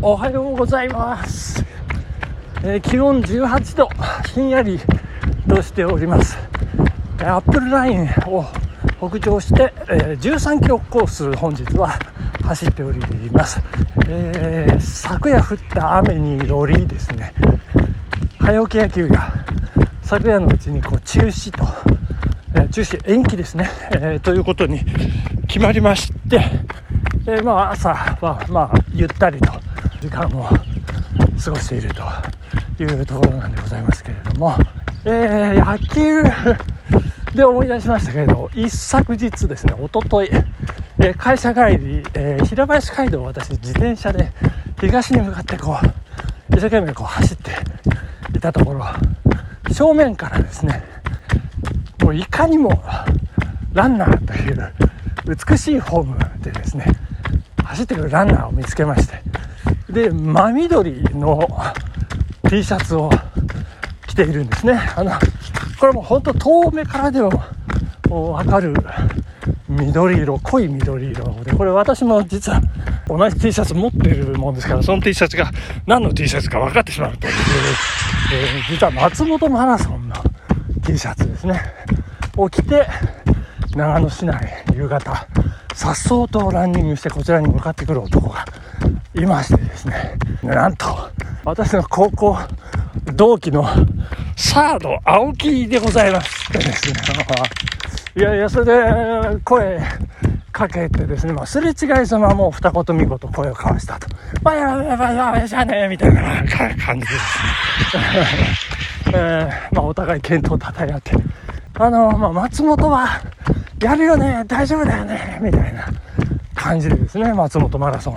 おはようございます、えー気温18度ひんやりとしております。アップルラインを北上して、えー13キロコース本日は走っております、えー昨夜降った雨によりですね早起き野球が昨夜のうちにこう中止と、え中止延期ですね、えということに決まりまして、えまあ朝はまあゆったりと時間を過ごしているというところなんでございますけれども、えー野球で思い出しましたけれど一昨日ですね一昨日えー会社帰り、えー平林街道を私自転車で東に向かってこう一生懸命こう走っていたところ正面からですねもういかにもランナーという美しいフォームでですね走ってくるランナーを見つけましてで真緑の T シャツを着ているんですね。あのこれも本当遠目からでも分かる緑色濃い緑色でこれ私も実は同じ T シャツ持っているもんですからその T シャツが何の T シャツか分かってしまうという、えー実は松本マラソンの T シャツですね。を着て長野市内夕方さっそうとランニングしてこちらに向かってくる男がいましてですねなんと私の高校同期のサード青木でございましてですねいやいやそれで声かけてですね、まあ、すれ違いざまもう二言三言声を交わしたと「まあやばいやばいやばいじゃねえ」みたいな感じですねえーまあ、お互い健闘をたたえ合って、あの、まあ、松本は、やるよね、大丈夫だよね、みたいな感じでですね、松本マラソン。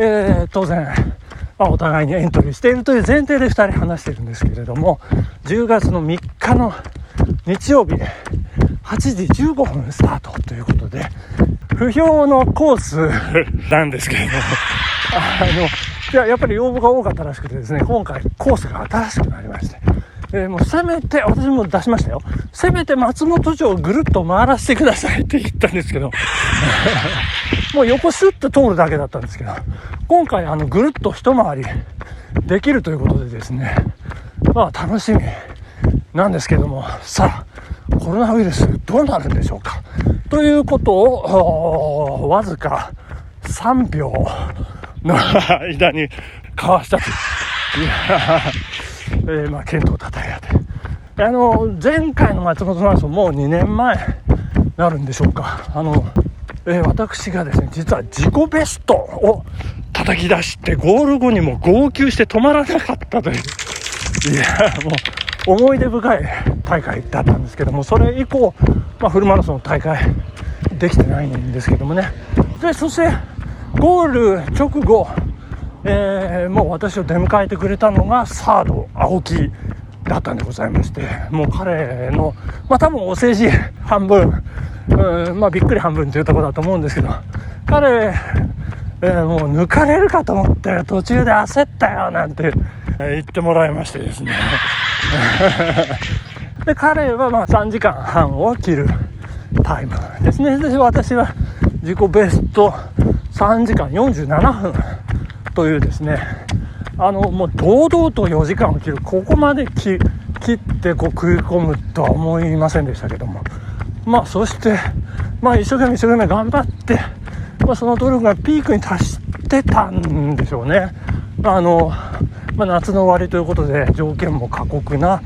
えー当然、まあ、お互いにエントリーしているという前提で2人話してるんですけれども、10月の3日の日曜日、8時15分スタートということで、不評のコースなんですけれども、あの、いや、やっぱり要望が多かったらしくてですね、今回コースが新しくなりまして、えーもうせめて、私も出しましたよ。せめて松本城をぐるっと回らせてくださいって言ったんですけど、もう横シュッと通るだけだったんですけど、今回あのぐるっと一回りできるということでですね、まあ楽しみなんですけども、さあ、コロナウイルスどうなるんでしょうか？ということを、わずか3秒の間に交わしたとい。やーえーまあ、健闘たたえ合って。あの、前回の松本マラソンもう2年前なるんでしょうか？あの、え私がですね、実は自己ベストを叩き出して、ゴール後にも号泣して止まらなかったという。いや、もう、思い出深い大会だったんですけども、それ以降、まあ、フルマラソンの大会、できてないんですけどもね。で、そして、ゴール直後、えーもう私を出迎えてくれたのがサード青木だったんでございましてもう彼のまあ多分お世辞半分うんまあびっくり半分というところだと思うんですけど彼、えーもう抜かれるかと思って途中で焦ったよなんて言ってもらいましてですね。で彼はまあ3時間半を切るタイムですね。で私は自己ベスト3時間47分というですねあのもう堂々と4時間を切る。ここまで切切ってこう食い込むとは思いませんでしたけども。まあそしてまあ一生懸命一生懸命頑張って、まあ、その努力がピークに達してたんでしょうね。あの、まあ、夏の終わりということで条件も過酷な、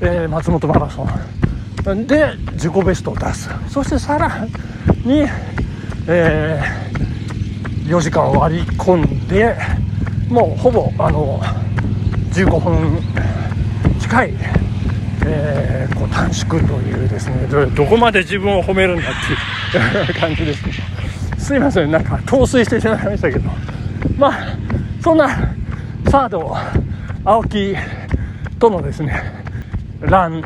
えー松本マラソン。で自己ベストを出す。そしてさらに、えー4時間割り込んでもうほぼあの15分近い、えーこう短縮というですねどこまで自分を褒めるんだっていう感じですけど すいませんなんか陶酔してしまいましたけど。まあそんなサード青木とのですねラン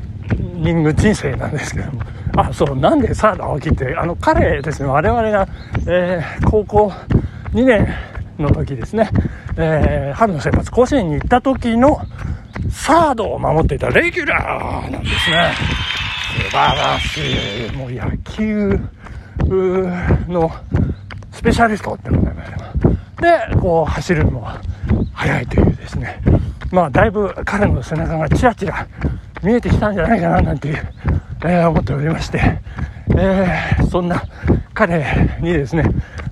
ニング人生なんですけども。あそうなんでサード青木ってあの彼ですね我々が、えー高校2年の時ですね、えー春の選抜甲子園に行った時のサードを守っていたレギュラーなんですね。素晴らしいもう野球のスペシャリストってことででこう走るのも早いというですね。まあだいぶ彼の背中がちらちら見えてきたんじゃないかななんていう、えー、思っておりまして、えー、そんな彼にですね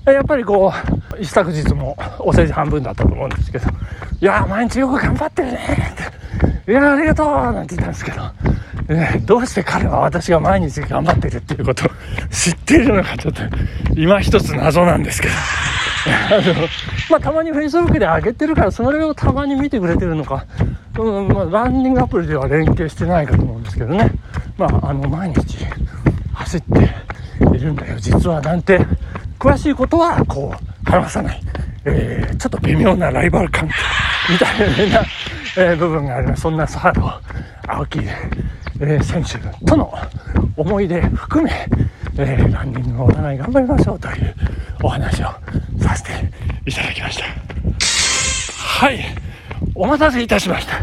やっぱりこう一昨日もお世辞半分だったと思うんですけどいや毎日よく頑張ってるねいやありがとうなんて言ったんですけど。えどうして彼は私が毎日頑張ってるっていうことを 知っているのかちょっと今一つ謎なんですけど。あの、まあ、たまに Facebook で上げてるからそれをたまに見てくれてるのか、うんまあ、ランニングアプリでは連携してないかと思うんですけどね、まあ、あの毎日走っているんだよ。実はなんて詳しいことはこう話さない、えー、ちょっと微妙なライバル関係みたいな、えー、部分がありますそんな佐原青木えー、選手との思い出含め、えー、ランニングをお互い頑張りましょうというお話をさせていただきました。はい。お待たせいたしました。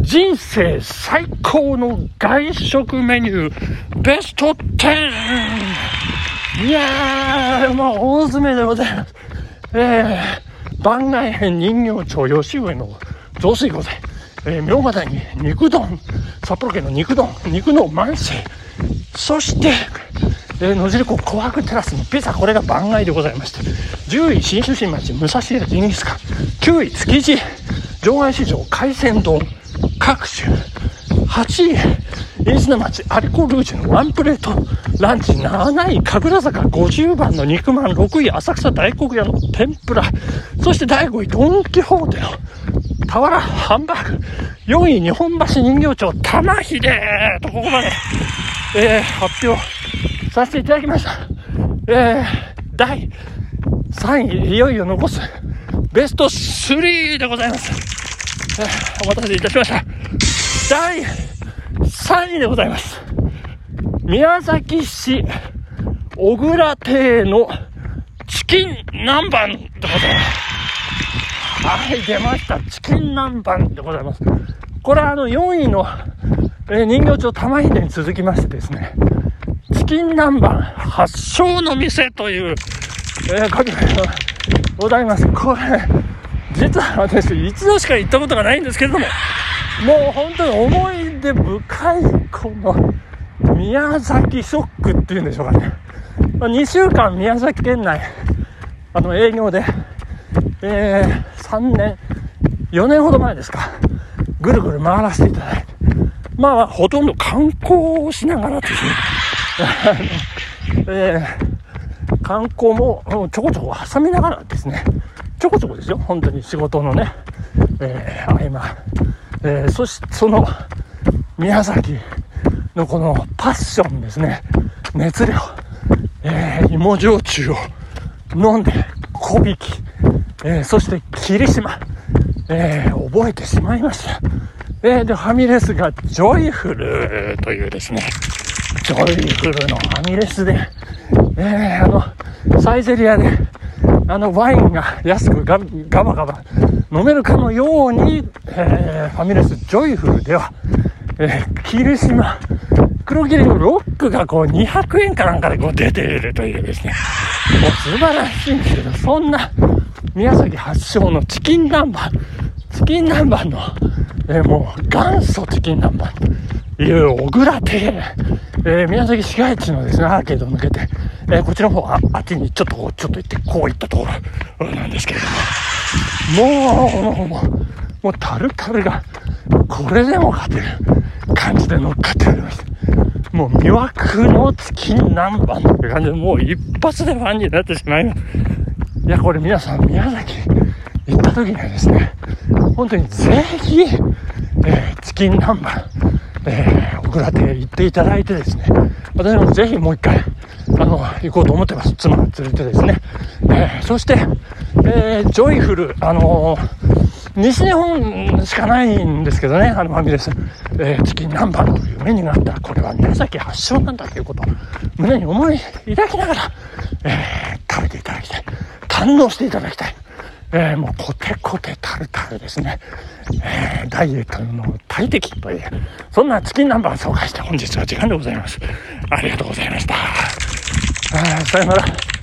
人生最高の外食メニューベスト 10! いやー、まあ、大詰めでございます。えー、番外編人形町吉上の雑炊御膳。えー、明和に肉丼、札幌県の肉丼、肉の満世、そして、えー、野尻湖琥珀テラスのピザ、これが番外でございまして、10位、新州新町、武蔵屋ジンギスカン、9位、築地、場外市場、海鮮丼、各種、8位、飯綱町アリコルージュのワンプレート。ランチ7位神楽坂。50番の肉まん。6位浅草大黒屋の天ぷら。そして第5位ドン・キホーテの俵ハンバーグ。4位日本橋人形町玉秀とここまで、えー、発表させていただきました、えー、第3位いよいよ残す。ベスト3でございます、えー、お待たせいたしました。第3位でございます。宮崎市小倉亭のチキン南蛮でございます。はい、出ました。チキン南蛮でございます。これはあの4位の、えー、人形町玉秀に続きましてですね、チキン南蛮発祥の店という、えー、ことがございます。これ、実は私一度しか行ったことがないんですけれども、もう本当に思い出深いこの宮崎ショックっていうんでしょうかね。2週間宮崎県内、あの営業で、えー、3年、4年ほど前ですか、ぐるぐる回らせていただいて、まあほとんど観光をしながらですね、えー、観光もちょこちょこ挟みながらですね、ちょこちょこですよ、本当に仕事のね、えー、合間、えー、そしてその宮崎のこのパッションですね、熱量、えー、芋焼酎を飲んで小引き、えー、そして霧島、えー、覚えてしまいました。えー、で、ファミレスがジョイフルというですね、ジョイフルのファミレスで、えー、あの、サイゼリアで、あの、ワインが安くガガバガバ飲めるかのように、えー、ファミレスジョイフルでは、えー、霧島、黒霧のロックがこう200円かなんかでこう出ているというですね、もう素晴らしいんですけど、そんな宮崎発祥のチキン南蛮、チキン南蛮の、え、もう元祖チキン南蛮という小倉亭、えー、宮崎市街地のですね、アーケードを抜けて、えー、こっちの方ああっちにちょっとこう、ちょっと行って、こういったところなんですけれども、もう、もう、もう、タルタルが、これでも勝てる感じで乗っかっておりました。もう魅惑のチキン南蛮っていう感じで、もう一発でファンになってしまいます。いや、これ皆さん、宮崎行った時にはですね、本当にぜひ、えー、チキン南蛮、えー、小倉亭行っていただいてですね、私もぜひもう一回、あの、行こうと思ってます。妻が連れてですね。えー、そして、えー、ジョイフル、あのー、西日本しかないんですけどね、あのファミレス、えー、チキン南蛮というメニューがあった、これは宮崎発祥なんだということを胸に思い抱きながら、えー、食べていただきたい。堪能していただきたい。えー、もうコテコテタルタルですね。えー、ダイエットの大敵という、そんなチキン南蛮を紹介して本日は時間でございます。ありがとうございました。さよなら。